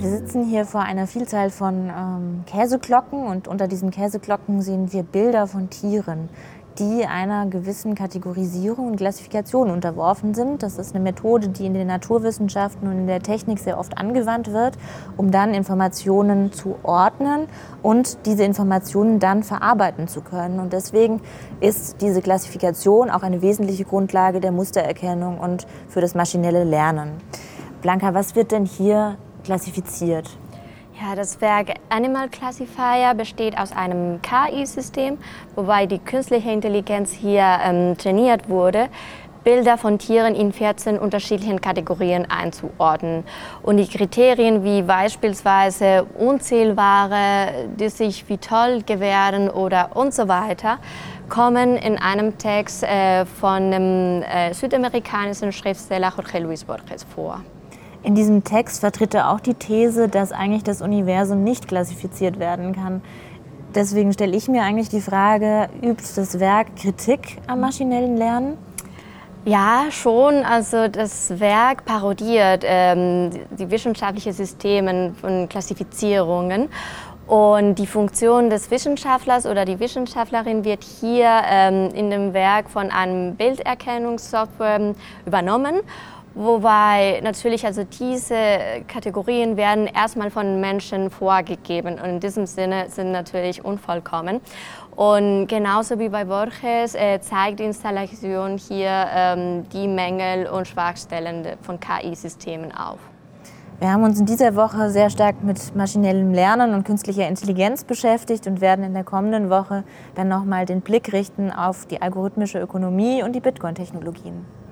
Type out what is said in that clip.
sitzen hier vor einer Vielzahl von ähm, Käseglocken und unter diesen Käseglocken sehen wir Bilder von Tieren die einer gewissen Kategorisierung und Klassifikation unterworfen sind. Das ist eine Methode, die in den Naturwissenschaften und in der Technik sehr oft angewandt wird, um dann Informationen zu ordnen und diese Informationen dann verarbeiten zu können. Und deswegen ist diese Klassifikation auch eine wesentliche Grundlage der Mustererkennung und für das maschinelle Lernen. Blanca, was wird denn hier klassifiziert? Ja, das Werk Animal Classifier besteht aus einem KI-System, wobei die künstliche Intelligenz hier ähm, trainiert wurde, Bilder von Tieren in 14 unterschiedlichen Kategorien einzuordnen. Und die Kriterien wie beispielsweise unzählbare, die sich wie toll gewähren oder und so weiter, kommen in einem Text äh, von dem äh, südamerikanischen Schriftsteller Jorge Luis Borges vor. In diesem Text vertritt er auch die These, dass eigentlich das Universum nicht klassifiziert werden kann. Deswegen stelle ich mir eigentlich die Frage, übt das Werk Kritik am maschinellen Lernen? Ja, schon. Also das Werk parodiert ähm, die wissenschaftlichen Systeme von Klassifizierungen. Und die Funktion des Wissenschaftlers oder die Wissenschaftlerin wird hier ähm, in dem Werk von einem Bilderkennungssoftware übernommen. Wobei natürlich also diese Kategorien werden erstmal von Menschen vorgegeben und in diesem Sinne sind natürlich unvollkommen. Und genauso wie bei Borges äh, zeigt die Installation hier ähm, die Mängel und Schwachstellen von KI-Systemen auf. Wir haben uns in dieser Woche sehr stark mit maschinellem Lernen und künstlicher Intelligenz beschäftigt und werden in der kommenden Woche dann nochmal den Blick richten auf die algorithmische Ökonomie und die Bitcoin-Technologien.